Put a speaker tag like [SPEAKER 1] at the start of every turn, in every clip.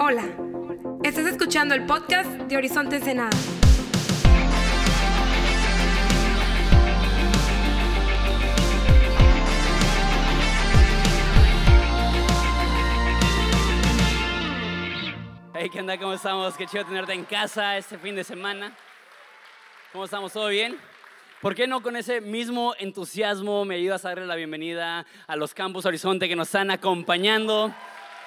[SPEAKER 1] Hola, estás escuchando el podcast de Horizonte Ensenada.
[SPEAKER 2] Hey, ¿qué onda? ¿Cómo estamos? Qué chido tenerte en casa este fin de semana. ¿Cómo estamos? ¿Todo bien? ¿Por qué no con ese mismo entusiasmo me ayudas a darle la bienvenida a los Campus Horizonte que nos están acompañando?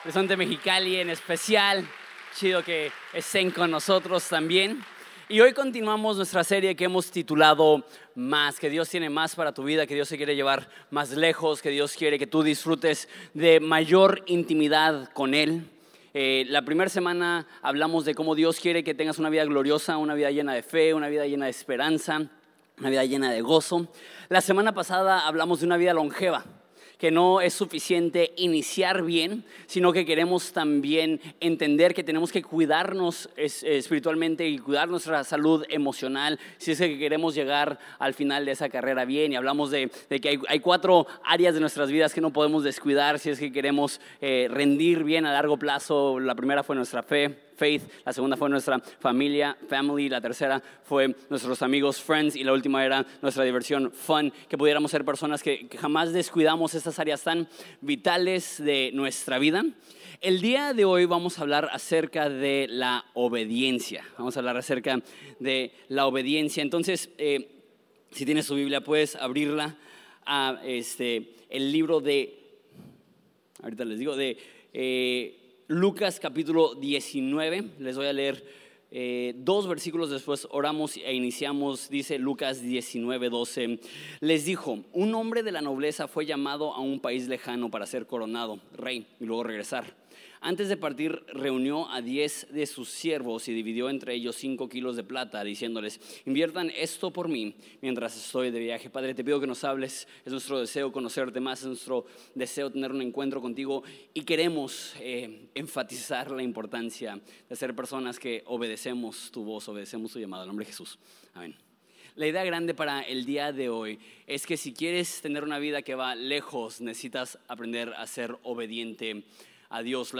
[SPEAKER 2] Horizonte Mexicali en especial. Chido que estén con nosotros también. Y hoy continuamos nuestra serie que hemos titulado Más, que Dios tiene más para tu vida, que Dios se quiere llevar más lejos, que Dios quiere que tú disfrutes de mayor intimidad con Él. Eh, la primera semana hablamos de cómo Dios quiere que tengas una vida gloriosa, una vida llena de fe, una vida llena de esperanza, una vida llena de gozo. La semana pasada hablamos de una vida longeva que no es suficiente iniciar bien, sino que queremos también entender que tenemos que cuidarnos espiritualmente y cuidar nuestra salud emocional si es que queremos llegar al final de esa carrera bien. Y hablamos de, que hay, cuatro áreas de nuestras vidas que no podemos descuidar si es que queremos eh, rendir bien a largo plazo. La primera fue nuestra fe faith, la segunda fue nuestra familia, family, la tercera fue nuestros amigos, friends, y la última era nuestra diversión, fun, que pudiéramos ser personas que, jamás descuidamos estas áreas tan vitales de nuestra vida. El día de hoy vamos a hablar acerca de la obediencia. Vamos a hablar acerca de la obediencia. Entonces, eh, si tienes su Biblia, puedes abrirla a este, el libro de, ahorita les digo, de eh, Lucas capítulo 19, les voy a leer eh, dos versículos después, oramos e iniciamos, dice Lucas 19, 12. Les dijo, un hombre de la nobleza fue llamado a un país lejano para ser coronado, rey, y luego regresar. Antes de partir, reunió a diez de sus siervos y dividió entre ellos cinco kilos de plata, diciéndoles, inviertan esto por mí mientras estoy de viaje. Padre, te pido que nos hables, es nuestro deseo conocerte más, es nuestro deseo tener un encuentro contigo y queremos eh, enfatizar la importancia de ser personas que obedecemos tu voz, obedecemos tu llamado. En nombre de Jesús. Amén. La idea grande para el día de hoy es que si quieres tener una vida que va lejos, necesitas aprender a ser obediente a Dios.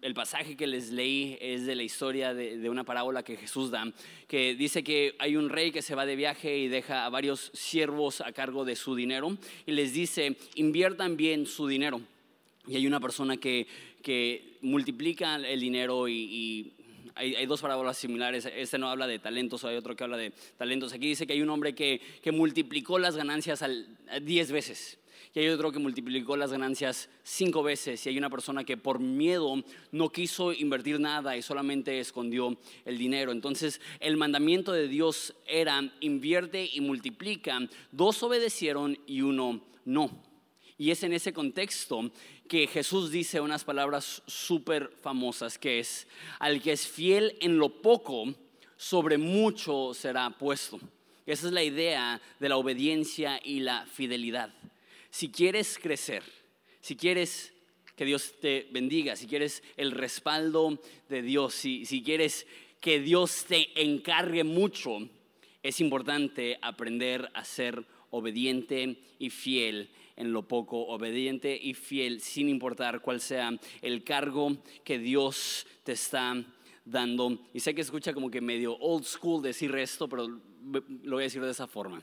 [SPEAKER 2] el pasaje que les leí es de la historia de, una parábola que Jesús da, que dice que hay un rey que se va de viaje y deja a varios siervos a cargo de su dinero y les dice, inviertan bien su dinero. Y hay una persona que, que multiplica el dinero y, hay, dos parábolas similares. Este no habla de talentos, hay otro que habla de talentos. Aquí dice que hay un hombre que, que multiplicó las ganancias al, diez veces y hay otro que multiplicó las ganancias cinco veces y hay una persona que por miedo no quiso invertir nada y solamente escondió el dinero. Entonces el mandamiento de Dios era invierte y multiplica. Dos obedecieron y uno no. Y es en ese contexto que Jesús dice unas palabras súper famosas, que es, al que es fiel en lo poco, sobre mucho será puesto. Esa es la idea de la obediencia y la fidelidad si quieres crecer, si quieres que Dios te bendiga, si quieres el respaldo de Dios, si, quieres que Dios te encargue mucho, es importante aprender a ser obediente y fiel en lo poco, obediente y fiel sin importar cuál sea el cargo que Dios te está dando. Y sé que escucha como que medio old school decir esto, pero lo voy a decir de esa forma.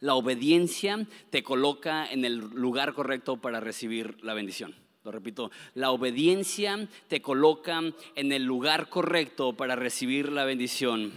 [SPEAKER 2] La obediencia te coloca en el lugar correcto para recibir la bendición. Lo repito, la obediencia te coloca en el lugar correcto para recibir la bendición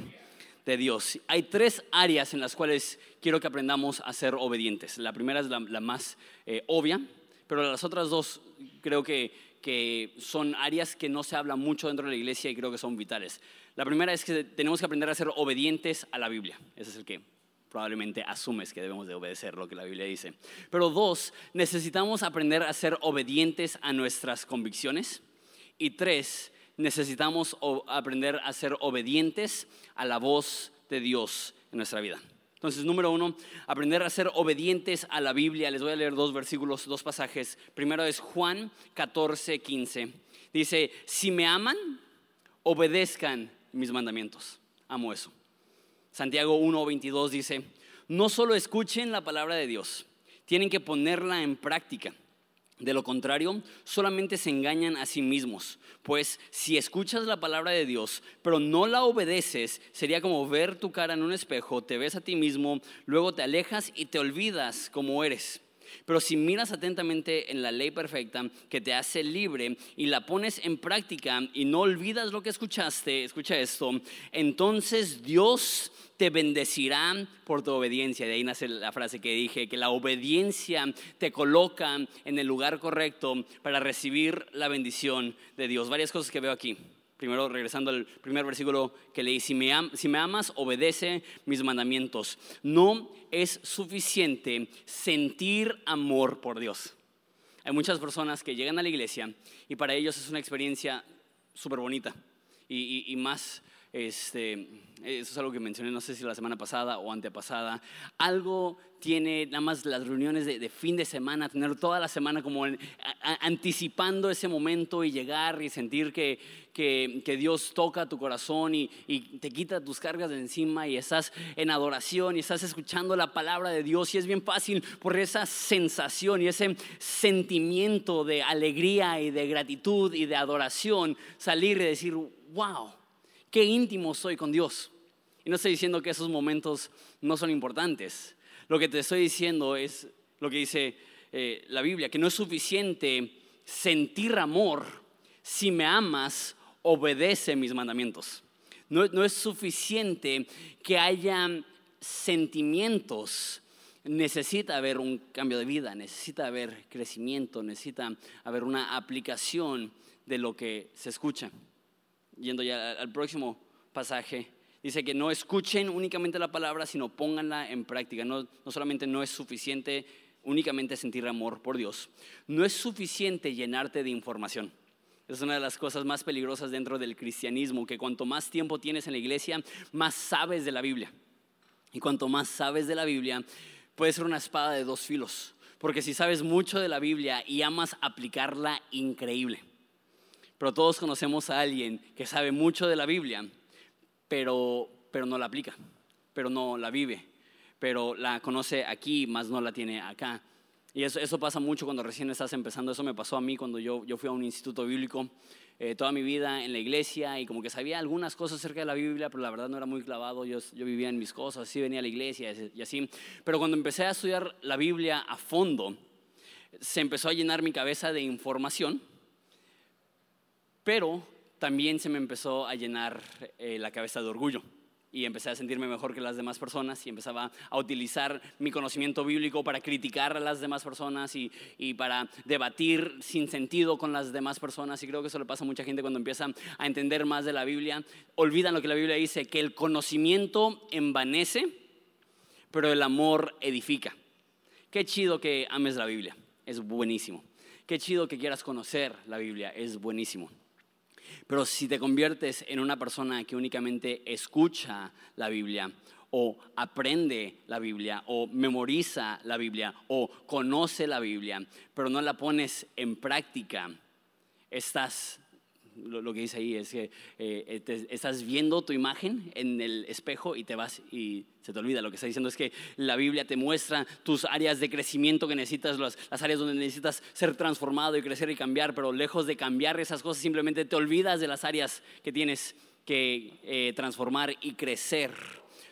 [SPEAKER 2] de Dios. Hay tres áreas en las cuales quiero que aprendamos a ser obedientes. La primera es la, más eh, obvia, pero las otras dos creo que, que son áreas que no se habla mucho dentro de la iglesia y creo que son vitales. La primera es que tenemos que aprender a ser obedientes a la Biblia. Ese es el que probablemente asumes que debemos de obedecer lo que la Biblia dice. Pero dos, necesitamos aprender a ser obedientes a nuestras convicciones. Y tres, necesitamos aprender a ser obedientes a la voz de Dios en nuestra vida. Entonces, número uno, aprender a ser obedientes a la Biblia. Les voy a leer dos versículos, dos pasajes. Primero es Juan 14, 15. Dice, si me aman, obedezcan mis mandamientos. Amo eso. Santiago 1:22 dice, no solo escuchen la palabra de Dios, tienen que ponerla en práctica. De lo contrario, solamente se engañan a sí mismos, pues si escuchas la palabra de Dios, pero no la obedeces, sería como ver tu cara en un espejo, te ves a ti mismo, luego te alejas y te olvidas como eres. Pero si miras atentamente en la ley perfecta que te hace libre y la pones en práctica y no olvidas lo que escuchaste, escucha esto, entonces Dios te bendecirá por tu obediencia. De ahí nace la frase que dije, que la obediencia te coloca en el lugar correcto para recibir la bendición de Dios. Varias cosas que veo aquí. Primero, regresando al primer versículo que leí, si me, si me amas, obedece mis mandamientos. No es suficiente sentir amor por Dios. Hay muchas personas que llegan a la iglesia y para ellos es una experiencia súper bonita y, más este, eso es algo que mencioné, no sé si la semana pasada o antepasada. Algo tiene nada más las reuniones de, fin de semana, tener toda la semana como anticipando ese momento y llegar y sentir que, que, Dios toca tu corazón y, y, te quita tus cargas de encima y estás en adoración y estás escuchando la palabra de Dios y es bien fácil por esa sensación y ese sentimiento de alegría y de gratitud y de adoración salir y decir, wow qué íntimo soy con Dios. Y no estoy diciendo que esos momentos no son importantes. Lo que te estoy diciendo es lo que dice eh, la Biblia, que no es suficiente sentir amor si me amas, obedece mis mandamientos. No, no es suficiente que haya sentimientos necesita haber un cambio de vida, necesita haber crecimiento, necesita haber una aplicación de lo que se escucha yendo ya al próximo pasaje, dice que no escuchen únicamente la palabra, sino pónganla en práctica. No, no solamente no es suficiente únicamente sentir amor por Dios, no es suficiente llenarte de información. Es una de las cosas más peligrosas dentro del cristianismo, que cuanto más tiempo tienes en la iglesia, más sabes de la Biblia. Y cuanto más sabes de la Biblia, puede ser una espada de dos filos. Porque si sabes mucho de la Biblia y amas aplicarla, increíble. Pero todos conocemos a alguien que sabe mucho de la Biblia, pero, pero no la aplica, pero no la vive, pero la conoce aquí, más no la tiene acá. Y eso, eso pasa mucho cuando recién estás empezando. Eso me pasó a mí cuando yo, yo fui a un instituto bíblico eh, toda mi vida en la iglesia y como que sabía algunas cosas acerca de la Biblia, pero la verdad no era muy clavado. Yo, yo vivía en mis cosas, sí venía a la iglesia y así. Pero cuando empecé a estudiar la Biblia a fondo, se empezó a llenar mi cabeza de información pero también se me empezó a llenar eh, la cabeza de orgullo y empecé a sentirme mejor que las demás personas y empezaba a utilizar mi conocimiento bíblico para criticar a las demás personas y, y, para debatir sin sentido con las demás personas. Y creo que eso le pasa a mucha gente cuando empieza a entender más de la Biblia. Olvidan lo que la Biblia dice, que el conocimiento envanece, pero el amor edifica. Qué chido que ames la Biblia, es buenísimo. Qué chido que quieras conocer la Biblia, es buenísimo. Pero si te conviertes en una persona que únicamente escucha la Biblia, o aprende la Biblia, o memoriza la Biblia, o conoce la Biblia, pero no la pones en práctica, estás lo, que dice ahí es que eh, estás viendo tu imagen en el espejo y te vas y se te olvida. Lo que está diciendo es que la Biblia te muestra tus áreas de crecimiento que necesitas, las, áreas donde necesitas ser transformado y crecer y cambiar, pero lejos de cambiar esas cosas, simplemente te olvidas de las áreas que tienes que eh, transformar y crecer.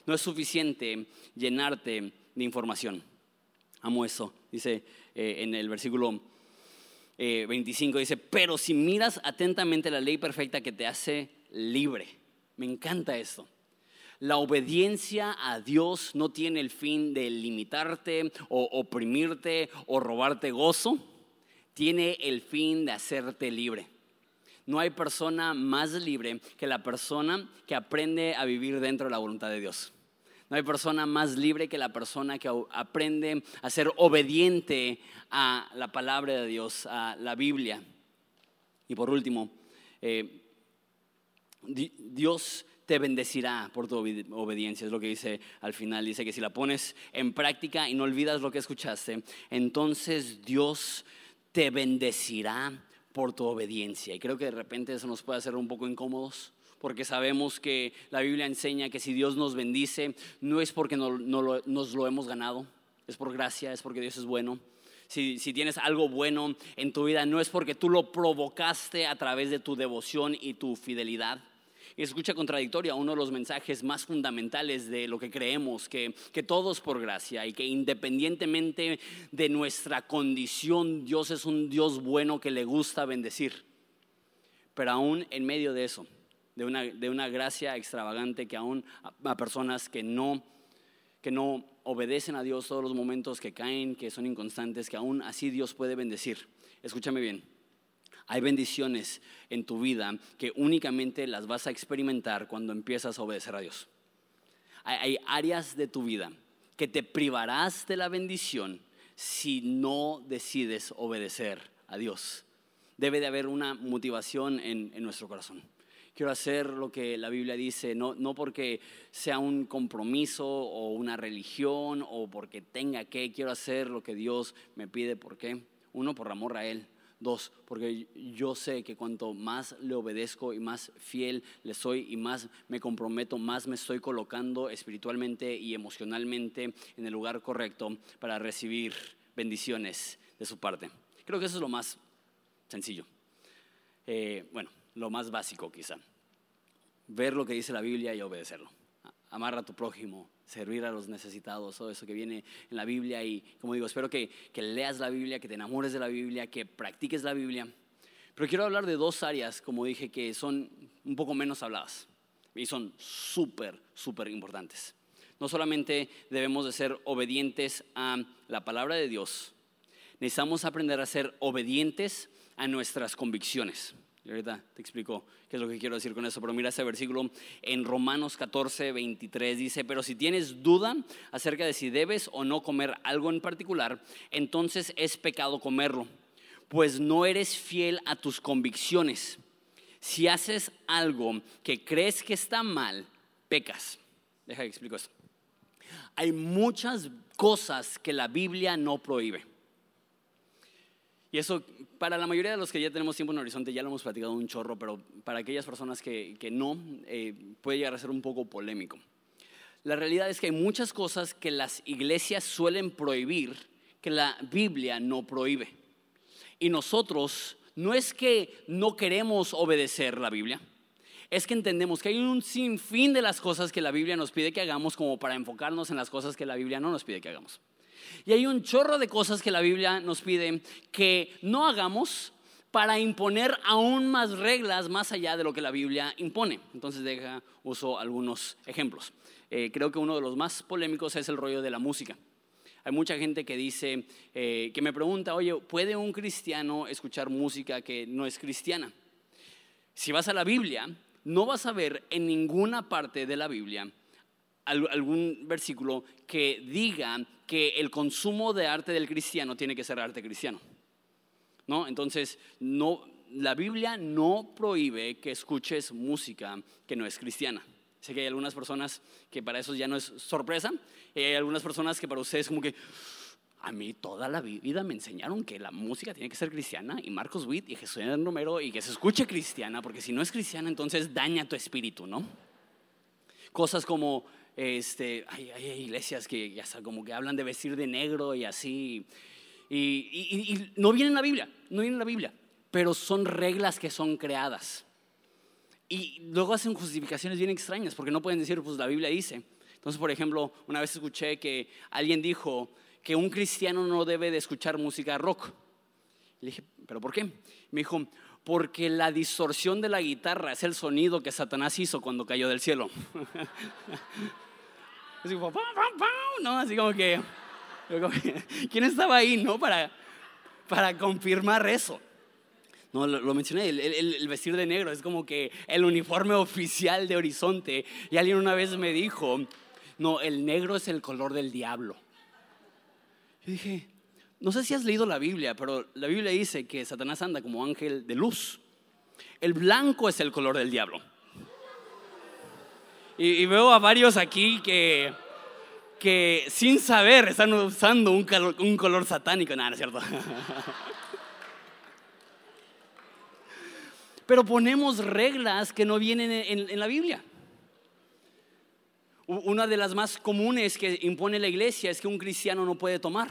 [SPEAKER 2] No es suficiente llenarte de información. Amo eso, dice eh, en el versículo 25 eh, dice, pero si miras atentamente la ley perfecta que te hace libre, me encanta esto. La obediencia a Dios no tiene el fin de limitarte o oprimirte o robarte gozo, tiene el fin de hacerte libre. No hay persona más libre que la persona que aprende a vivir dentro de la voluntad de Dios. No hay persona más libre que la persona que aprende a ser obediente a la palabra de Dios, a la Biblia. Y por último, eh, Dios te bendecirá por tu obediencia, es lo que dice al final. Dice que si la pones en práctica y no olvidas lo que escuchaste, entonces Dios te bendecirá por tu obediencia. Y creo que de repente eso nos puede hacer un poco incómodos porque sabemos que la Biblia enseña que si Dios nos bendice, no es porque no, nos lo hemos ganado, es por gracia, es porque Dios es bueno, si, tienes algo bueno en tu vida, no es porque tú lo provocaste a través de tu devoción y tu fidelidad. Y escucha contradictoria uno de los mensajes más fundamentales de lo que creemos, que, que todos por gracia y que independientemente de nuestra condición, Dios es un Dios bueno que le gusta bendecir. Pero aún en medio de eso, de una, de una gracia extravagante que aún a, personas que no, que no obedecen a Dios todos los momentos, que caen, que son inconstantes, que aún así Dios puede bendecir. Escúchame bien. Hay bendiciones en tu vida que únicamente las vas a experimentar cuando empiezas a obedecer a Dios. Hay, hay áreas de tu vida que te privarás de la bendición si no decides obedecer a Dios. Debe de haber una motivación en, en nuestro corazón quiero hacer lo que la Biblia dice, no, no porque sea un compromiso o una religión o porque tenga que, quiero hacer lo que Dios me pide. ¿Por qué? Uno, por amor a Él. Dos, porque yo sé que cuanto más le obedezco y más fiel le soy y más me comprometo, más me estoy colocando espiritualmente y emocionalmente en el lugar correcto para recibir bendiciones de su parte. Creo que eso es lo más sencillo. Eh, bueno, lo más básico quizá. Ver lo que dice la Biblia y obedecerlo. Amar a tu prójimo, servir a los necesitados, todo eso que viene en la Biblia. Y como digo, espero que, que leas la Biblia, que te enamores de la Biblia, que practiques la Biblia. Pero quiero hablar de dos áreas, como dije, que son un poco menos habladas. Y son súper, súper importantes. No solamente debemos de ser obedientes a la palabra de Dios, necesitamos aprender a ser obedientes a nuestras convicciones. Y ahorita te explico qué es lo que quiero decir con eso. Pero mira ese versículo en Romanos 14, 23. Dice, pero si tienes duda acerca de si debes o no comer algo en particular, entonces es pecado comerlo, pues no eres fiel a tus convicciones. Si haces algo que crees que está mal, pecas. Deja que explico esto. Hay muchas cosas que la Biblia no prohíbe. Y eso, para la mayoría de los que ya tenemos tiempo en Horizonte, ya lo hemos platicado un chorro, pero para aquellas personas que, que no, eh, puede llegar a ser un poco polémico. La realidad es que hay muchas cosas que las iglesias suelen prohibir que la Biblia no prohíbe. Y nosotros no es que no queremos obedecer la Biblia, es que entendemos que hay un sinfín de las cosas que la Biblia nos pide que hagamos como para enfocarnos en las cosas que la Biblia no nos pide que hagamos. Y hay un chorro de cosas que la Biblia nos pide que no hagamos para imponer aún más reglas más allá de lo que la Biblia impone. Entonces deja, uso algunos ejemplos. Eh, creo que uno de los más polémicos es el rollo de la música. Hay mucha gente que dice, eh, que me pregunta, oye, ¿puede un cristiano escuchar música que no es cristiana? Si vas a la Biblia, no vas a ver en ninguna parte de la Biblia algún versículo que diga que el consumo de arte del cristiano tiene que ser arte cristiano. ¿No? Entonces, no, la Biblia no prohíbe que escuches música que no es cristiana. Sé que hay algunas personas que para eso ya no es sorpresa, y hay algunas personas que para ustedes como que a mí toda la vida me enseñaron que la música tiene que ser cristiana y Marcos Witt y Jesús Romero y que se escuche cristiana, porque si no es cristiana entonces daña tu espíritu, ¿no? Cosas como este, hay, iglesias que ya como que hablan de vestir de negro y así. Y, no viene en la Biblia, no viene en la Biblia, pero son reglas que son creadas. Y luego hacen justificaciones bien extrañas porque no pueden decir, pues la Biblia dice. Entonces, por ejemplo, una vez escuché que alguien dijo que un cristiano no debe de escuchar música rock. Le dije, ¿pero por qué? Me dijo, porque la distorsión de la guitarra es el sonido que Satanás hizo cuando cayó del cielo. Así como, ¿no? Así como que, ¿quién estaba ahí, no? Para, para confirmar eso. No, lo, mencioné, el, el, vestir de negro es como que el uniforme oficial de Horizonte. Y alguien una vez me dijo, no, el negro es el color del diablo. Yo dije, no sé si has leído la Biblia, pero la Biblia dice que Satanás anda como ángel de luz. El blanco es el color del diablo. Y, veo a varios aquí que, que sin saber están usando un, color satánico. Nada, no es cierto. Pero ponemos reglas que no vienen en, en la Biblia. Una de las más comunes que impone la iglesia es que un cristiano no puede tomar,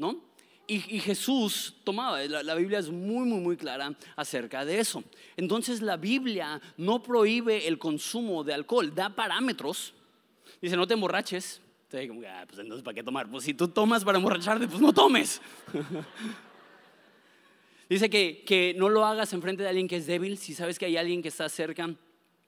[SPEAKER 2] ¿no? y, Jesús tomaba, la, Biblia es muy, muy, muy clara acerca de eso. Entonces la Biblia no prohíbe el consumo de alcohol, da parámetros. Dice, no te emborraches. Entonces, como, ah, pues entonces, ¿para qué tomar? Pues si tú tomas para emborracharte, pues no tomes. Dice que, que no lo hagas enfrente de alguien que es débil. Si sabes que hay alguien que está cerca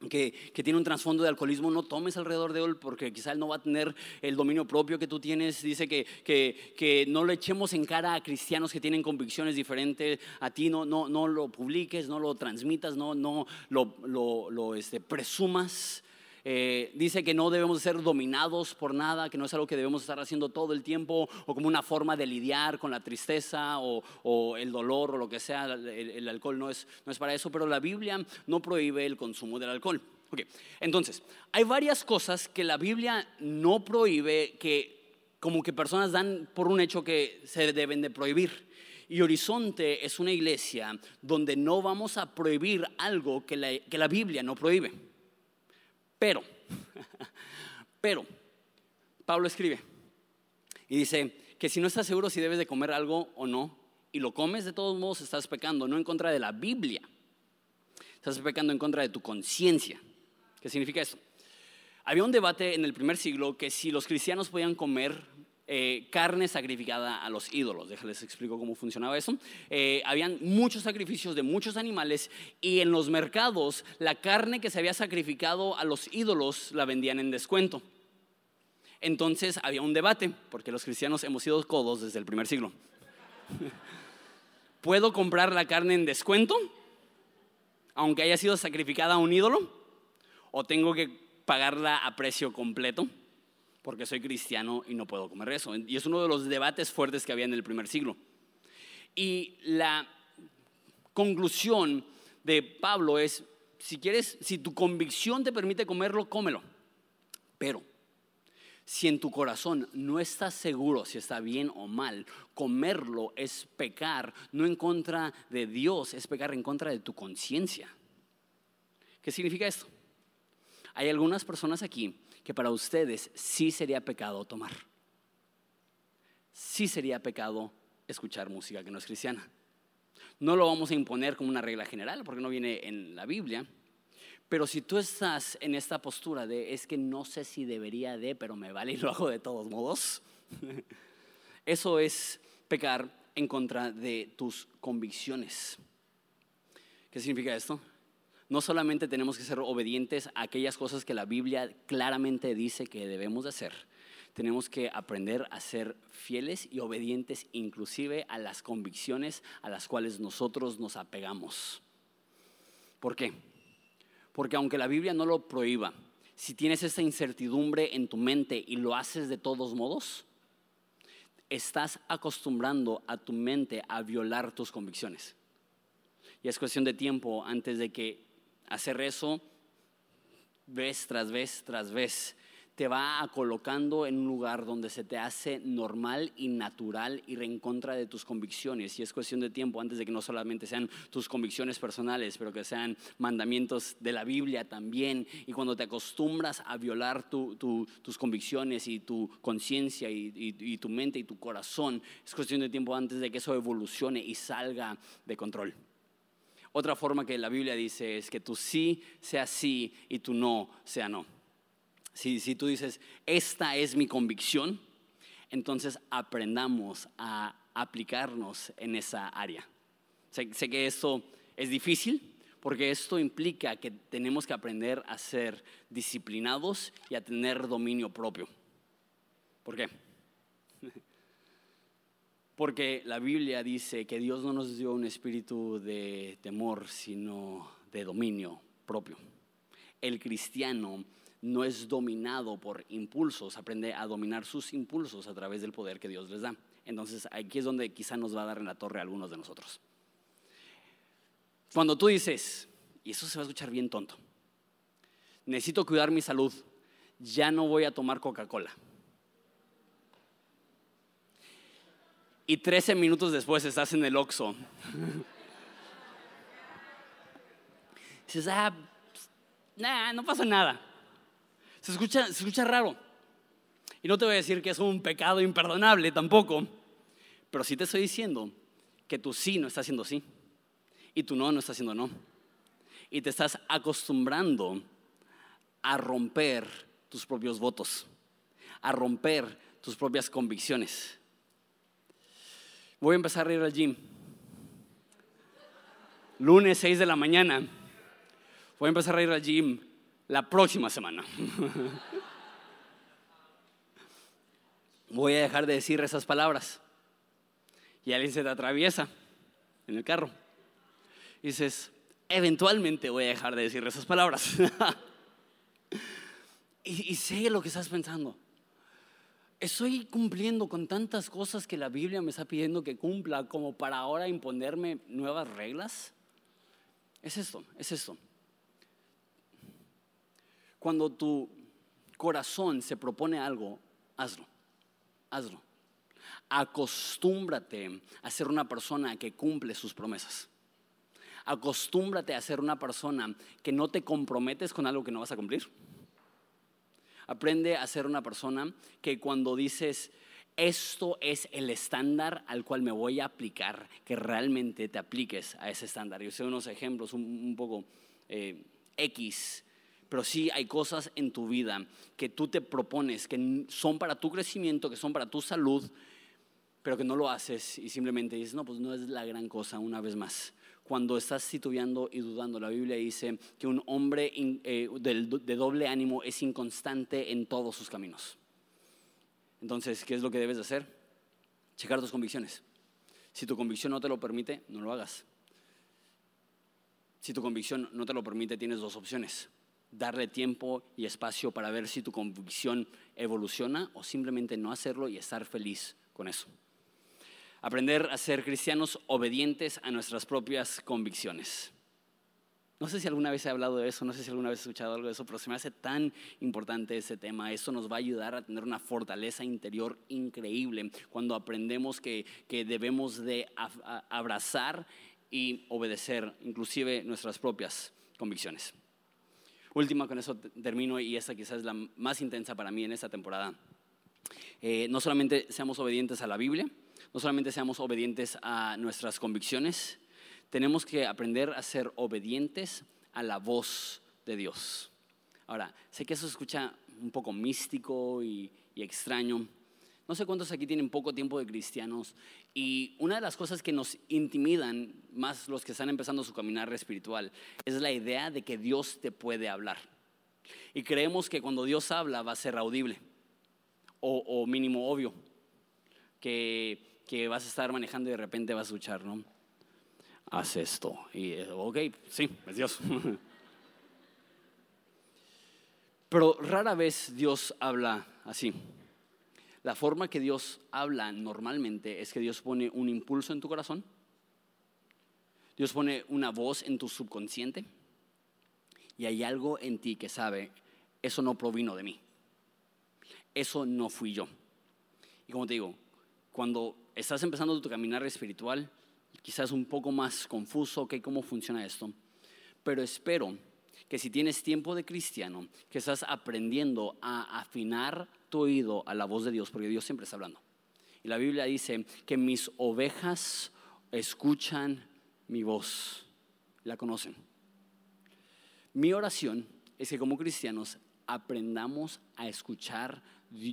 [SPEAKER 2] que, tiene un trasfondo de alcoholismo, no tomes alrededor de él porque quizá él no va a tener el dominio propio que tú tienes. Dice que, que, no lo echemos en cara a cristianos que tienen convicciones diferentes a ti, no, no, no lo publiques, no lo transmitas, no, no lo, lo, lo este, presumas. Eh, dice que no debemos ser dominados por nada, que no es algo que debemos estar haciendo todo el tiempo o como una forma de lidiar con la tristeza o, el dolor o lo que sea. El, alcohol no es, no es para eso, pero la Biblia no prohíbe el consumo del alcohol. Okay. Entonces, hay varias cosas que la Biblia no prohíbe que como que personas dan por un hecho que se deben de prohibir. Y Horizonte es una iglesia donde no vamos a prohibir algo que la, que la Biblia no prohíbe. Pero, pero, Pablo escribe y dice que si no estás seguro si debes de comer algo o no, y lo comes, de todos modos estás pecando, no en contra de la Biblia, estás pecando en contra de tu conciencia. ¿Qué significa esto? Había un debate en el primer siglo que si los cristianos podían comer eh, carne sacrificada a los ídolos. Déjales explico cómo funcionaba eso. Eh, habían muchos sacrificios de muchos animales y en los mercados la carne que se había sacrificado a los ídolos la vendían en descuento. Entonces había un debate, porque los cristianos hemos sido codos desde el primer siglo. ¿Puedo comprar la carne en descuento, aunque haya sido sacrificada a un ídolo? ¿O tengo que pagarla a precio completo? Porque soy cristiano y no puedo comer eso. Y es uno de los debates fuertes que había en el primer siglo. Y la conclusión de Pablo es, si quieres, si tu convicción te permite comerlo, cómelo. Pero si en tu corazón no estás seguro si está bien o mal, comerlo es pecar, no en contra de Dios, es pecar en contra de tu conciencia. ¿Qué significa esto? Hay algunas personas aquí que para ustedes sí sería pecado tomar. Sí sería pecado escuchar música que no es cristiana. No lo vamos a imponer como una regla general porque no viene en la Biblia. Pero si tú estás en esta postura de es que no sé si debería de, pero me vale y lo hago de todos modos, eso es pecar en contra de tus convicciones. ¿Qué significa esto? No solamente tenemos que ser obedientes a aquellas cosas que la Biblia claramente dice que debemos de hacer, tenemos que aprender a ser fieles y obedientes inclusive a las convicciones a las cuales nosotros nos apegamos. ¿Por qué? Porque aunque la Biblia no lo prohíba, si tienes esa incertidumbre en tu mente y lo haces de todos modos, estás acostumbrando a tu mente a violar tus convicciones. Y es cuestión de tiempo antes de que hacer eso vez tras vez tras vez te va colocando en un lugar donde se te hace normal y natural ir en contra de tus convicciones. Y es cuestión de tiempo antes de que no solamente sean tus convicciones personales, pero que sean mandamientos de la Biblia también. Y cuando te acostumbras a violar tus convicciones y tu conciencia y tu mente y tu corazón, es cuestión de tiempo antes de que eso evolucione y salga de control. Otra forma que la Biblia dice es que tu sí sea sí y tu no sea no. Si, si tú dices, esta es mi convicción, entonces aprendamos a aplicarnos en esa área. Sé, que esto es difícil porque esto implica que tenemos que aprender a ser disciplinados y a tener dominio propio. ¿Por qué? Porque la Biblia dice que Dios no nos dio un espíritu de temor, sino de dominio propio. El cristiano no es dominado por impulsos, aprende a dominar sus impulsos a través del poder que Dios les da. Entonces aquí es donde quizá nos va a dar en la torre a algunos de nosotros. Cuando tú dices, y eso se va a escuchar bien tonto, necesito cuidar mi salud, ya no voy a tomar Coca-Cola y 13 minutos después estás en el Oxxo. Dices, ah, nah, no pasa nada. Se escucha, se escucha raro. Y no te voy a decir que es un pecado imperdonable tampoco, Pero sí te estoy diciendo que tu sí no está haciendo sí y tu no no está haciendo no. Y te estás acostumbrando a romper tus propios votos, a romper tus propias convicciones. Voy a empezar a ir al gym. Lunes 6 de la mañana. Voy a empezar a ir al gym la próxima semana. Voy a dejar de decir esas palabras. Y alguien se te atraviesa en el carro. Y dices, eventualmente voy a dejar de decir esas palabras. y, y sé lo que estás pensando. Estoy cumpliendo con tantas cosas que la Biblia me está pidiendo que cumpla como para ahora imponerme nuevas reglas. Es esto, es esto. Cuando tu corazón se propone algo, hazlo, hazlo. Acostúmbrate a ser una persona que cumple sus promesas. Acostúmbrate a ser una persona que no te comprometes con algo que no vas a cumplir. Aprende a ser una persona que cuando dices, esto es el estándar al cual me voy a aplicar, que realmente te apliques a ese estándar. Yo sé unos ejemplos un, poco eh, X, pero sí hay cosas en tu vida que tú te propones, que son para tu crecimiento, que son para tu salud, pero que no lo haces y simplemente dices, no, pues no es la gran cosa una vez más cuando estás titubeando y dudando. La Biblia dice que un hombre eh, de doble ánimo es inconstante en todos sus caminos. Entonces, ¿qué es lo que debes de hacer? Checar tus convicciones. Si tu convicción no te lo permite, no lo hagas. Si tu convicción no te lo permite, tienes dos opciones. Darle tiempo y espacio para ver si tu convicción evoluciona o simplemente no hacerlo y estar feliz con eso. Aprender a ser cristianos obedientes a nuestras propias convicciones. No sé si alguna vez he hablado de eso, no sé si alguna vez he escuchado algo de eso, pero se me hace tan importante ese tema. Eso nos va a ayudar a tener una fortaleza interior increíble cuando aprendemos que, debemos de abrazar y obedecer inclusive nuestras propias convicciones. Última, con eso termino y esta quizás es la más intensa para mí en esta temporada. Eh, no solamente seamos obedientes a la Biblia, no solamente seamos obedientes a nuestras convicciones, tenemos que aprender a ser obedientes a la voz de Dios. Ahora, sé que eso se escucha un poco místico y, extraño. No sé cuántos aquí tienen poco tiempo de cristianos y una de las cosas que nos intimidan más los que están empezando su caminar espiritual es la idea de que Dios te puede hablar. Y creemos que cuando Dios habla va a ser audible o, o mínimo obvio, que que vas a estar manejando y de repente vas a escuchar, ¿no? Haz esto. Y, eh, ok, sí, es Dios. Pero rara vez Dios habla así. La forma que Dios habla normalmente es que Dios pone un impulso en tu corazón, Dios pone una voz en tu subconsciente y hay algo en ti que sabe, eso no provino de mí, eso no fui yo. Y como te digo, cuando estás empezando tu caminar espiritual, quizás un poco más confuso, ok, ¿cómo funciona esto? Pero espero que si tienes tiempo de cristiano, que estás aprendiendo a afinar tu oído a la voz de Dios, porque Dios siempre está hablando. Y la Biblia dice que mis ovejas escuchan mi voz, la conocen. Mi oración es que como cristianos aprendamos a escuchar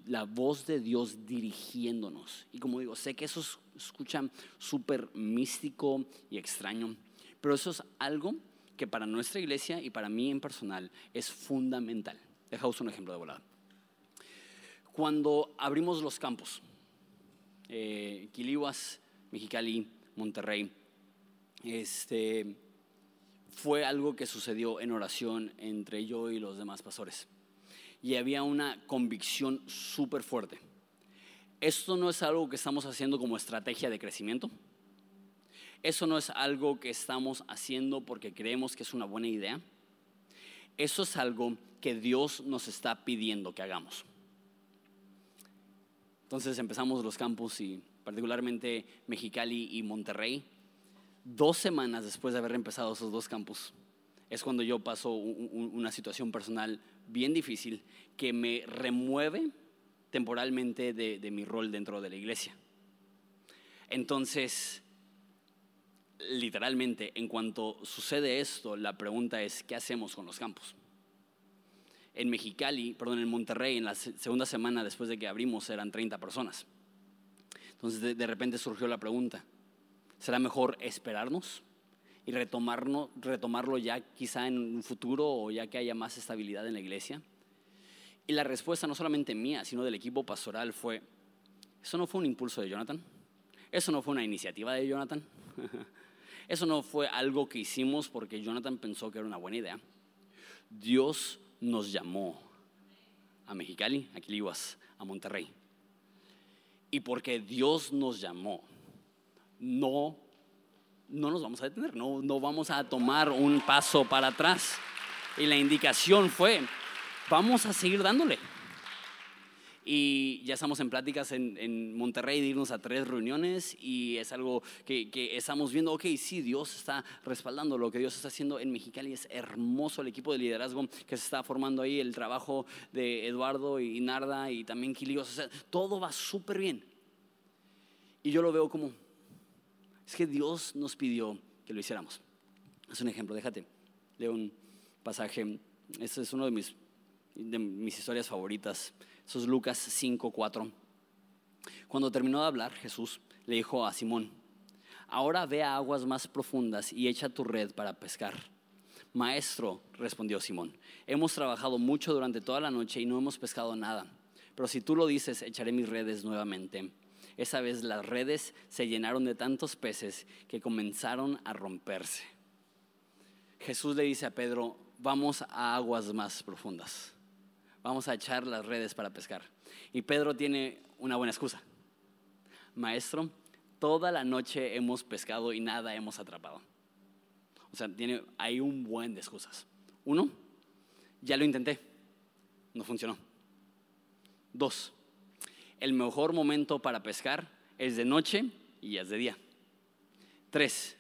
[SPEAKER 2] la voz de Dios dirigiéndonos. Y como digo, sé que eso escucha súper místico y extraño, pero eso es algo que para nuestra iglesia y para mí en personal es fundamental. Dejaos un ejemplo de volada. Cuando abrimos los campos, eh, Mexicali, Monterrey, este, fue algo que sucedió en oración entre yo y los demás pastores y había una convicción súper fuerte. Esto no es algo que estamos haciendo como estrategia de crecimiento. Eso no es algo que estamos haciendo porque creemos que es una buena idea. Eso es algo que Dios nos está pidiendo que hagamos. Entonces empezamos los campus y particularmente Mexicali y Monterrey. Dos semanas después de haber empezado esos dos campus, es cuando yo paso una situación personal bien difícil que me remueve temporalmente de, mi rol dentro de la iglesia. Entonces, literalmente, en cuanto sucede esto, la pregunta es, ¿qué hacemos con los campos? En Mexicali, perdón, en Monterrey, en la segunda semana después de que abrimos, eran 30 personas. Entonces, de, de repente surgió la pregunta, ¿será mejor esperarnos y retomarlo, retomarlo ya quizá en un futuro o ya que haya más estabilidad en la iglesia? Y la respuesta no solamente mía, sino del equipo pastoral fue, eso no fue un impulso de Jonathan, eso no fue una iniciativa de Jonathan, eso no fue algo que hicimos porque Jonathan pensó que era una buena idea. Dios nos llamó a Mexicali, a Quiliguas, a Monterrey. Y porque Dios nos llamó, no, no nos vamos a detener, no, no vamos a tomar un paso para atrás. Y la indicación fue, vamos a seguir dándole. Y ya estamos en pláticas en, Monterrey de irnos a tres reuniones y es algo que, estamos viendo, ok, sí, Dios está respaldando lo que Dios está haciendo en Mexicali. Es hermoso el equipo de liderazgo que se está formando ahí, el trabajo de Eduardo y Narda y también Quilios. O sea, todo va súper bien. Y yo lo veo como, es que Dios nos pidió que lo hiciéramos. Es un ejemplo, déjate, leo un pasaje, este es uno de mis, de mis historias favoritas eso es Lucas 5:4. Cuando terminó de hablar, Jesús le dijo a Simón, ahora ve a aguas más profundas y echa tu red para pescar. Maestro, respondió Simón, hemos trabajado mucho durante toda la noche y no hemos pescado nada, pero si tú lo dices, echaré mis redes nuevamente. Esa vez las redes se llenaron de tantos peces que comenzaron a romperse. Jesús le dice a Pedro, vamos a aguas más profundas vamos a echar las redes para pescar. Y Pedro tiene una buena excusa. Maestro, toda la noche hemos pescado y nada hemos atrapado. O sea, tiene, hay un buen de excusas. Uno, ya lo intenté, no funcionó. Dos, el mejor momento para pescar es de noche y es de día. Tres,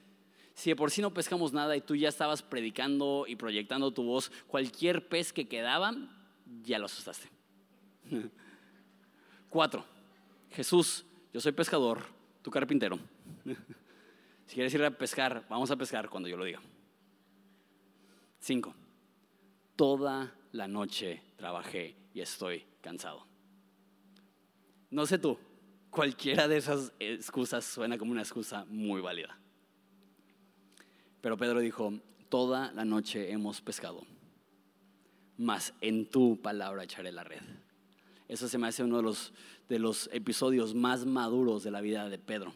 [SPEAKER 2] si de por sí no pescamos nada y tú ya estabas predicando y proyectando tu voz, cualquier pez que quedaba ya lo asustaste. Cuatro, Jesús, yo soy pescador, tu carpintero. Si quieres ir a pescar, vamos a pescar cuando yo lo diga. Cinco, toda la noche trabajé y estoy cansado. No sé tú, cualquiera de esas excusas suena como una excusa muy válida. Pero Pedro dijo, toda la noche hemos pescado mas en tu palabra echaré la red. Eso se me hace uno de los, de los episodios más maduros de la vida de Pedro,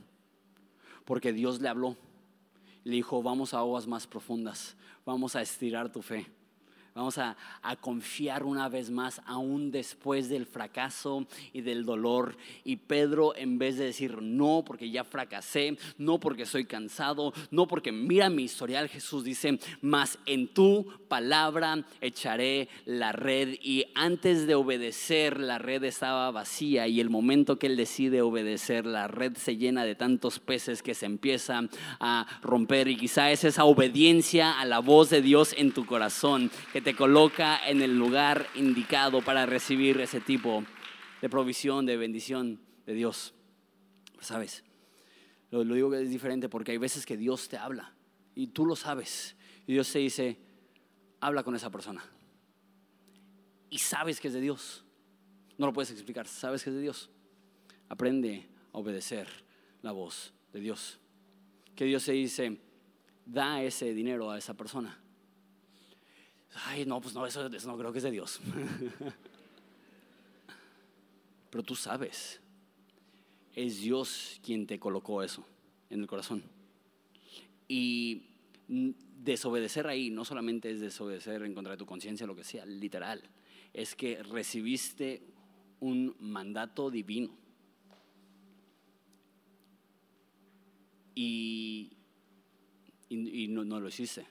[SPEAKER 2] porque Dios le habló, le dijo, vamos a aguas más profundas, vamos a estirar tu fe. Vamos a, confiar una vez más, aún después del fracaso y del dolor. Y Pedro, en vez de decir no porque ya fracasé, no porque soy cansado, no porque mira mi historial, Jesús dice, mas en tu palabra echaré la red. Y antes de obedecer, la red estaba vacía. Y el momento que él decide obedecer, la red se llena de tantos peces que se empieza a romper. Y quizá es esa obediencia a la voz de Dios en tu corazón que te coloca en el lugar indicado para recibir ese tipo de provisión, de bendición de Dios. ¿Sabes? Lo, digo que es diferente porque hay veces que Dios te habla y tú lo sabes. Y Dios te dice, habla con esa persona. Y sabes que es de Dios. No lo puedes explicar, sabes que es de Dios. Aprende a obedecer la voz de Dios. Que Dios te dice, da ese dinero a esa persona. Ay, no, pues no, eso, no creo que es de Dios. Pero tú sabes, es Dios quien te colocó eso en el corazón. Y desobedecer ahí no solamente es desobedecer en contra de tu conciencia, lo que sea, literal, es que recibiste un mandato divino. Y, y, no, no lo hiciste.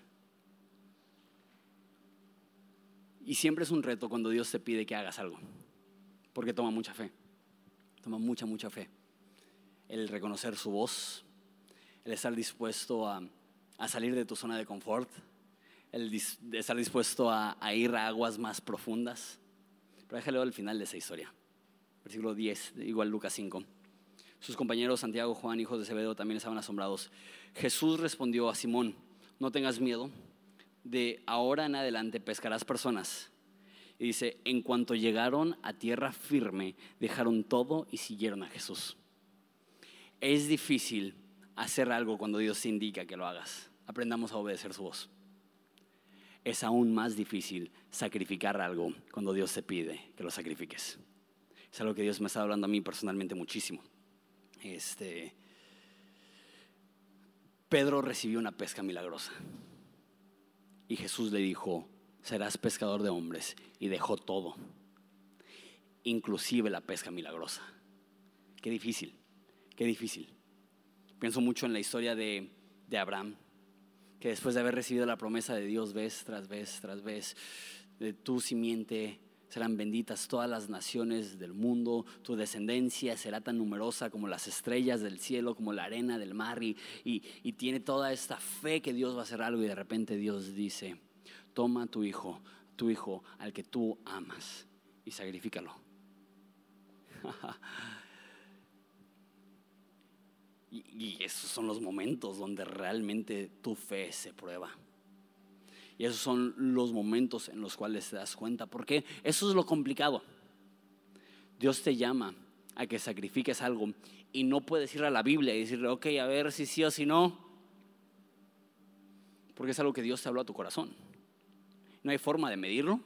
[SPEAKER 2] Y siempre es un reto cuando Dios te pide que hagas algo, porque toma mucha fe, toma mucha, mucha fe. El reconocer su voz, el estar dispuesto a, salir de tu zona de confort, el estar dispuesto a, ir a aguas más profundas. Pero déjale al final de esa historia, versículo 10, igual Lucas 5. Sus compañeros Santiago, Juan, hijos de Zebedeo, también estaban asombrados. Jesús respondió a Simón, no tengas miedo, de ahora en adelante pescarás personas. Y dice, en cuanto llegaron a tierra firme, dejaron todo y siguieron a Jesús. Es difícil hacer algo cuando Dios te indica que lo hagas. Aprendamos a obedecer su voz. Es aún más difícil sacrificar algo cuando Dios te pide que lo sacrifiques. Es algo que Dios me está hablando a mí personalmente muchísimo. Este, Pedro recibió una pesca milagrosa. Y Jesús le dijo, serás pescador de hombres. Y dejó todo, inclusive la pesca milagrosa. Qué difícil, qué difícil. Pienso mucho en la historia de, de Abraham, que después de haber recibido la promesa de Dios vez tras vez tras vez, de tu simiente serán benditas todas las naciones del mundo, tu descendencia será tan numerosa como las estrellas del cielo, como la arena del mar, y, y, tiene toda esta fe que Dios va a hacer algo y de repente Dios dice, toma a tu hijo, tu hijo al que tú amas, y sacrifícalo. y, y esos son los momentos donde realmente tu fe se prueba. Y esos son los momentos en los cuales te das cuenta. Porque eso es lo complicado. Dios te llama a que sacrifiques algo y no puedes ir a la Biblia y decirle, ok, a ver si sí o si no. Porque es algo que Dios te habló a tu corazón. No hay forma de medirlo.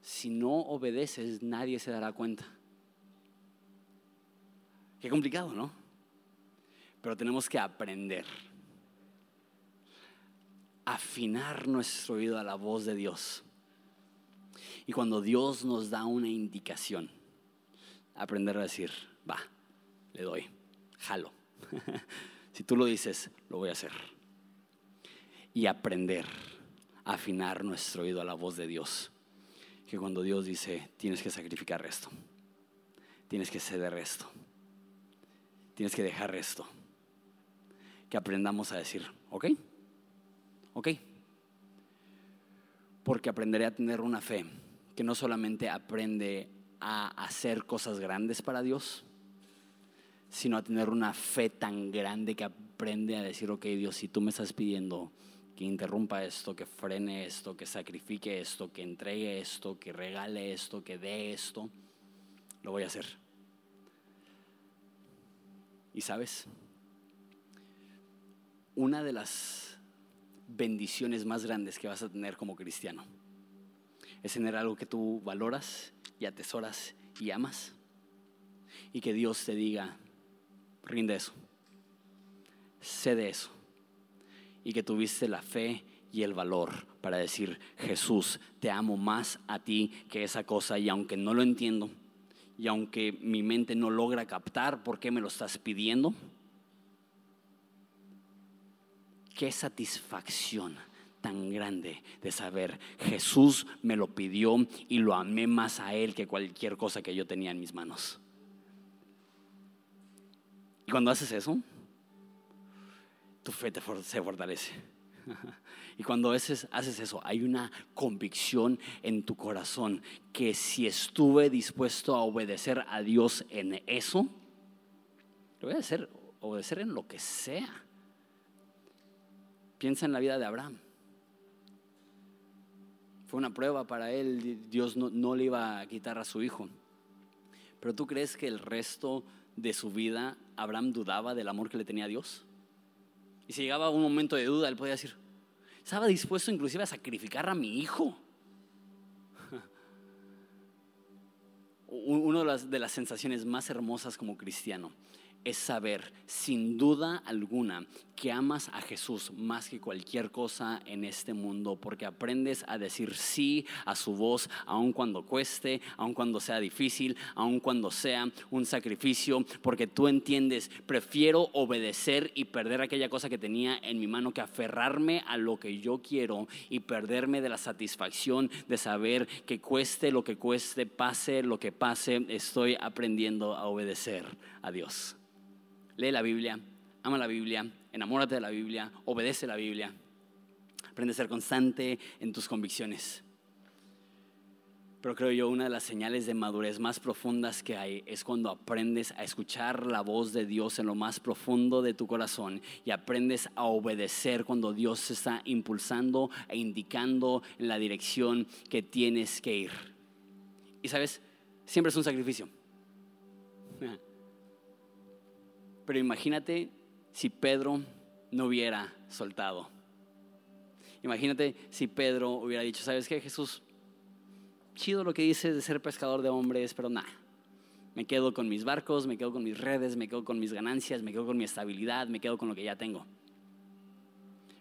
[SPEAKER 2] Si no obedeces, nadie se dará cuenta. Qué complicado, ¿no? Pero tenemos que aprender afinar nuestro oído a la voz de Dios. Y cuando Dios nos da una indicación, aprender a decir, va, le doy, jalo. si tú lo dices, lo voy a hacer. Y aprender a afinar nuestro oído a la voz de Dios. Que cuando Dios dice, tienes que sacrificar esto, tienes que ceder esto, tienes que dejar esto, que aprendamos a decir, ¿ok? ¿Ok? Porque aprenderé a tener una fe que no solamente aprende a hacer cosas grandes para Dios, sino a tener una fe tan grande que aprende a decir, ok Dios, si tú me estás pidiendo que interrumpa esto, que frene esto, que sacrifique esto, que entregue esto, que regale esto, que dé esto, lo voy a hacer. Y sabes, una de las bendiciones más grandes que vas a tener como cristiano. Es tener algo que tú valoras y atesoras y amas. Y que Dios te diga, rinde eso, cede eso. Y que tuviste la fe y el valor para decir, Jesús, te amo más a ti que esa cosa y aunque no lo entiendo y aunque mi mente no logra captar por qué me lo estás pidiendo, qué satisfacción tan grande de saber Jesús me lo pidió y lo amé más a Él que cualquier cosa que yo tenía en mis manos. Y cuando haces eso, tu fe se fortalece. Y cuando haces, haces eso, hay una convicción en tu corazón que si estuve dispuesto a obedecer a Dios en eso, lo voy a hacer, obedecer en lo que sea. Piensa en la vida de Abraham. Fue una prueba para él, Dios no, le iba a quitar a su hijo. Pero tú crees que el resto de su vida Abraham dudaba del amor que le tenía a Dios? Y si llegaba un momento de duda, él podía decir, estaba dispuesto inclusive a sacrificar a mi hijo. Una de las sensaciones más hermosas como cristiano es saber sin duda alguna que amas a Jesús más que cualquier cosa en este mundo, porque aprendes a decir sí a su voz, aun cuando cueste, aun cuando sea difícil, aun cuando sea un sacrificio, porque tú entiendes, prefiero obedecer y perder aquella cosa que tenía en mi mano que aferrarme a lo que yo quiero y perderme de la satisfacción de saber que cueste lo que cueste, pase lo que pase, estoy aprendiendo a obedecer a Dios. Lee la Biblia, ama la Biblia, enamórate de la Biblia, obedece la Biblia. Aprende a ser constante en tus convicciones. Pero creo yo, una de las señales de madurez más profundas que hay es cuando aprendes a escuchar la voz de Dios en lo más profundo de tu corazón y aprendes a obedecer cuando Dios está impulsando e indicando en la dirección que tienes que ir. Y sabes, siempre es un sacrificio. Pero imagínate si Pedro no hubiera soltado. Imagínate si Pedro hubiera dicho, ¿sabes qué, Jesús? chido lo que dices de ser pescador de hombres, pero nada. Me quedo con mis barcos, me quedo con mis redes, me quedo con mis ganancias, me quedo con mi estabilidad, me quedo con lo que ya tengo.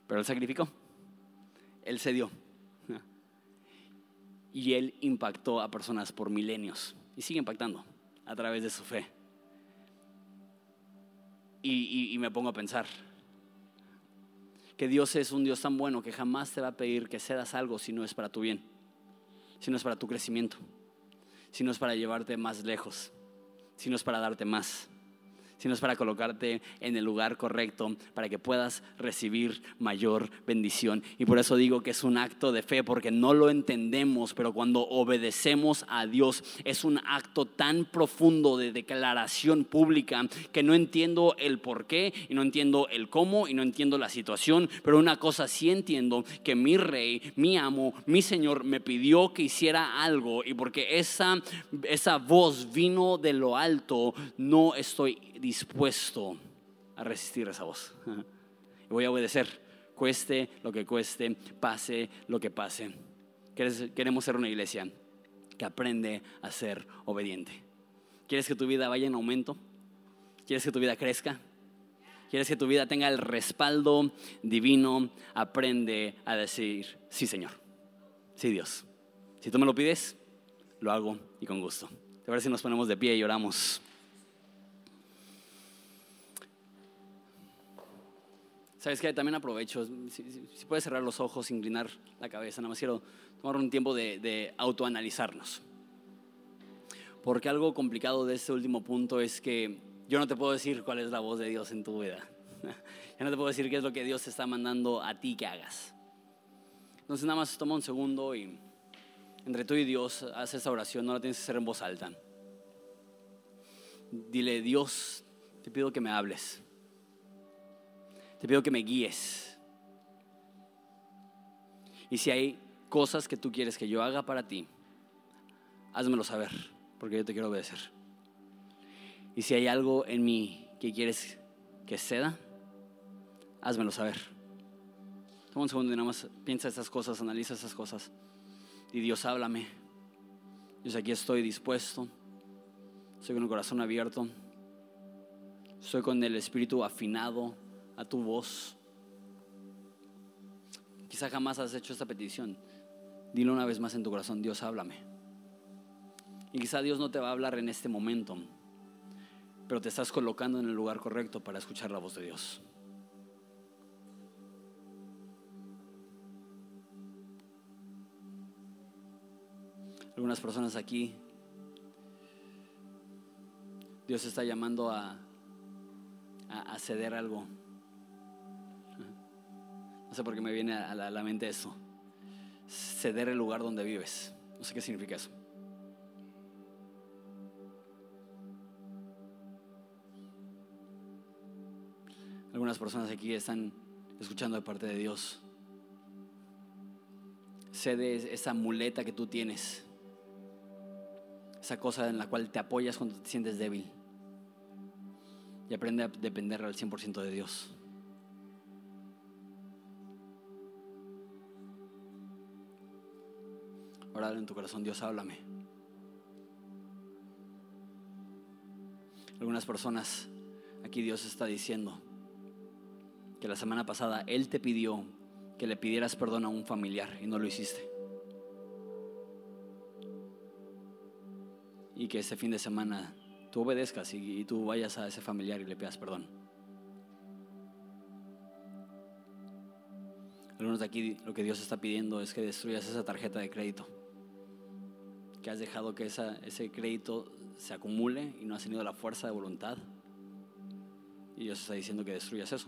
[SPEAKER 2] Pero él sacrificó. Él cedió. Y él impactó a personas por milenios. Y sigue impactando a través de su fe. Y, me pongo a pensar que Dios es un Dios tan bueno que jamás te va a pedir que cedas algo si no es para tu bien si no es para tu crecimiento, si no es para llevarte más lejos, si no es para darte más sino es para colocarte en el lugar correcto para que puedas recibir mayor bendición. Y por eso digo que es un acto de fe, porque no lo entendemos, pero cuando obedecemos a Dios es un acto tan profundo de declaración pública que no entiendo el por qué y no entiendo el cómo y no entiendo la situación, pero una cosa sí entiendo, que mi rey, mi amo, mi Señor me pidió que hiciera algo y porque esa, esa voz vino de lo alto, no estoy dispuesto a resistir esa voz. Voy a obedecer, cueste lo que cueste, pase lo que pase. Queremos ser una iglesia que aprende a ser obediente. ¿Quieres que tu vida vaya en aumento? ¿Quieres que tu vida crezca? ¿Quieres que tu vida tenga el respaldo divino? Aprende a decir, sí Señor, sí Dios. Si tú me lo pides, lo hago y con gusto. A ver si nos ponemos de pie y oramos. ¿Sabes qué? También aprovecho, si, puedes cerrar los ojos, inclinar la cabeza, nada más quiero tomar un tiempo de, de autoanalizarnos. Porque algo complicado de este último punto es que yo no te puedo decir cuál es la voz de Dios en tu vida. Yo no te puedo decir qué es lo que Dios te está mandando a ti que hagas. Entonces nada más toma un segundo y entre tú y Dios haz esa oración, no la tienes que hacer en voz alta. Dile, Dios, te pido que me hables. Te pido que me guíes. Y si hay cosas que tú quieres que yo haga para ti, házmelo saber, porque yo te quiero obedecer. Y si hay algo en mí que quieres que ceda, házmelo saber. Toma un segundo y nada más piensa esas cosas, analiza esas cosas. Y Dios, háblame. Dios, aquí estoy dispuesto. Estoy con el corazón abierto. Estoy con el espíritu afinado a tu voz. Quizá jamás has hecho esta petición. Dilo una vez más en tu corazón, Dios, háblame. Y quizá Dios no te va a hablar en este momento, pero te estás colocando en el lugar correcto para escuchar la voz de Dios. Algunas personas aquí, Dios está llamando a, a, ceder algo no sé por qué me viene a la, mente eso. Ceder el lugar donde vives. No sé qué significa eso. Algunas personas aquí están escuchando de parte de Dios. Cede esa muleta que tú tienes. Esa cosa en la cual te apoyas cuando te sientes débil. Y aprende a depender al 100% de Dios. En tu corazón, Dios, háblame. Algunas personas, aquí Dios está diciendo que la semana pasada Él te pidió que le pidieras perdón a un familiar y no lo hiciste. Y que ese fin de semana tú obedezcas y, y tú vayas a ese familiar y le pidas perdón. Algunos de aquí lo que Dios está pidiendo es que destruyas esa tarjeta de crédito que has dejado que ese crédito se acumule y no has tenido la fuerza de voluntad. Y Dios está diciendo que destruyas eso.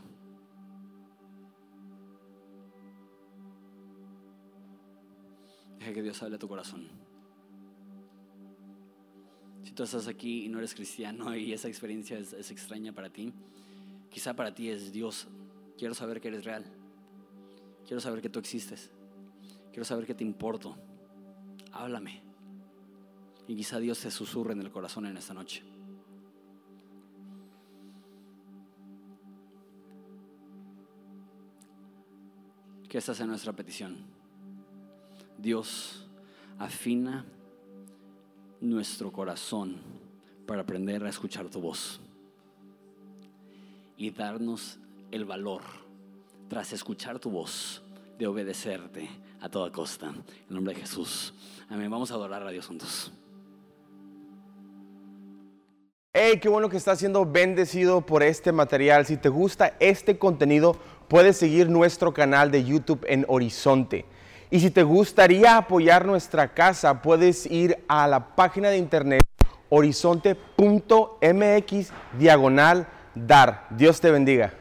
[SPEAKER 2] Deja que Dios hable a tu corazón. tú estás aquí y no eres cristiano y esa experiencia es, es extraña para ti, quizá para ti es Dios, quiero saber que eres real, quiero saber que tú existes, quiero saber que te importo, háblame. Y quizá Dios te susurre en el corazón en esta noche. Que esta sea nuestra petición. Dios afina nuestro corazón para aprender a escuchar tu voz y darnos el valor tras escuchar tu voz de obedecerte a toda costa. En nombre de Jesús. Amén. Vamos a adorar a Dios juntos.
[SPEAKER 3] Hey, qué bueno que estás siendo bendecido por este material. Si te gusta este contenido, puedes seguir nuestro canal de YouTube en Horizonte. Y si te gustaría apoyar nuestra casa, puedes ir a la página de internet horizonte.mx diagonal dar. Dios te bendiga.